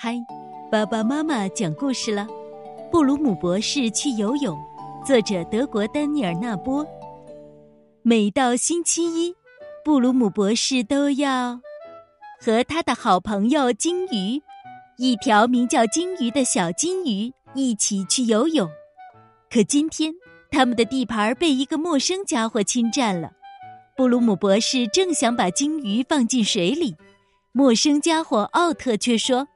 嗨，爸爸妈妈讲故事了。布鲁姆博士去游泳，作者德国丹尼尔·纳波。每到星期一，布鲁姆博士都要和他的好朋友金鱼，一条名叫金鱼的小金鱼一起去游泳。可今天，他们的地盘被一个陌生家伙侵占了。布鲁姆博士正想把金鱼放进水里，陌生家伙奥特却说。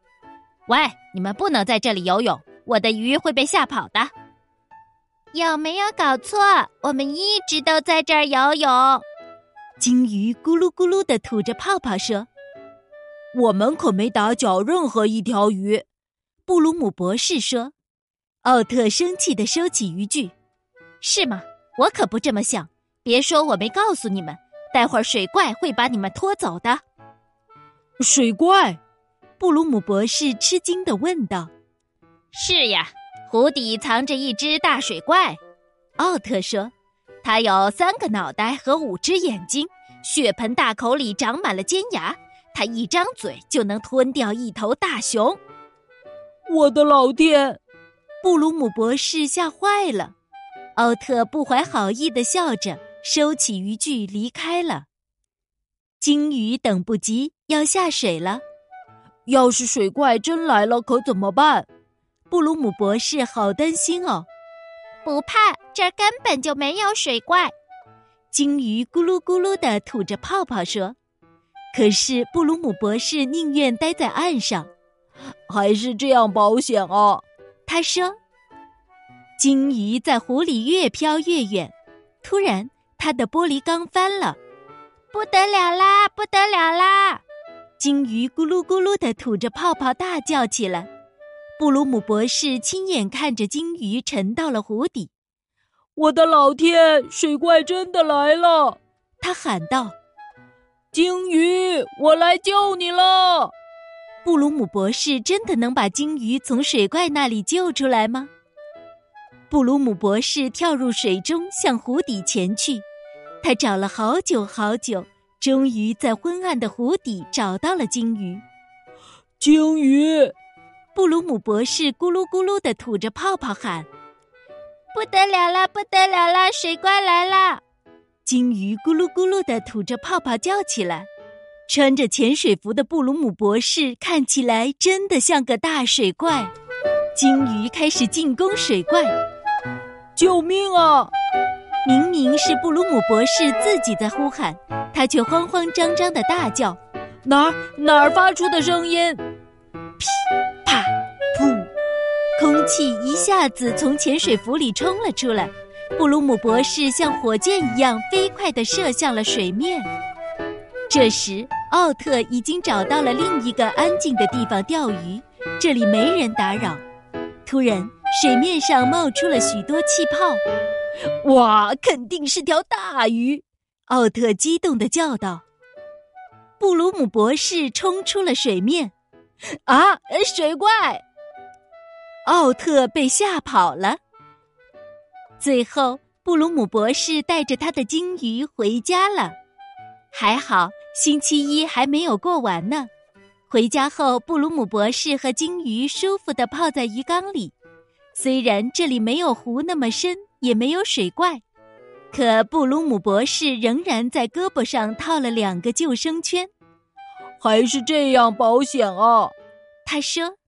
喂，你们不能在这里游泳，我的鱼会被吓跑的。有没有搞错？我们一直都在这儿游泳。鲸鱼咕噜咕噜的吐着泡泡说：“我们可没打搅任何一条鱼。”布鲁姆博士说。奥特生气的收起渔具：“是吗？我可不这么想。别说我没告诉你们，待会儿水怪会把你们拖走的。”水怪。布鲁姆博士吃惊的问道：“是呀，湖底藏着一只大水怪。”奥特说：“它有三个脑袋和五只眼睛，血盆大口里长满了尖牙，它一张嘴就能吞掉一头大熊。”我的老天！布鲁姆博士吓坏了。奥特不怀好意的笑着，收起渔具离开了。鲸鱼等不及要下水了。要是水怪真来了，可怎么办？布鲁姆博士好担心哦。不怕，这儿根本就没有水怪。鲸鱼咕噜咕噜地吐着泡泡说：“可是布鲁姆博士宁愿待在岸上，还是这样保险啊。”他说。鲸鱼在湖里越飘越远，突然，它的玻璃缸翻了，不得了啦！不得了啦！鲸鱼咕噜咕噜的吐着泡泡，大叫起来。布鲁姆博士亲眼看着鲸鱼沉到了湖底。我的老天，水怪真的来了！他喊道：“鲸鱼，我来救你了！”布鲁姆博士真的能把鲸鱼从水怪那里救出来吗？布鲁姆博士跳入水中，向湖底前去。他找了好久好久。终于在昏暗的湖底找到了鲸鱼。鲸鱼，布鲁姆博士咕噜咕噜的吐着泡泡喊：“不得了啦，不得了啦，水怪来啦！”鲸鱼咕噜咕噜的吐着泡泡叫起来。穿着潜水服的布鲁姆博士看起来真的像个大水怪。鲸鱼开始进攻水怪，救命啊！明明是布鲁姆博士自己在呼喊。他却慌慌张张的大叫：“哪儿哪儿发出的声音？”噼啪噗，空气一下子从潜水服里冲了出来。布鲁姆博士像火箭一样飞快地射向了水面。这时，奥特已经找到了另一个安静的地方钓鱼，这里没人打扰。突然，水面上冒出了许多气泡，哇，肯定是条大鱼！奥特激动的叫道：“布鲁姆博士冲出了水面，啊，水怪！”奥特被吓跑了。最后，布鲁姆博士带着他的鲸鱼回家了。还好，星期一还没有过完呢。回家后，布鲁姆博士和鲸鱼舒服的泡在鱼缸里。虽然这里没有湖那么深，也没有水怪。可布鲁姆博士仍然在胳膊上套了两个救生圈，还是这样保险啊，他说。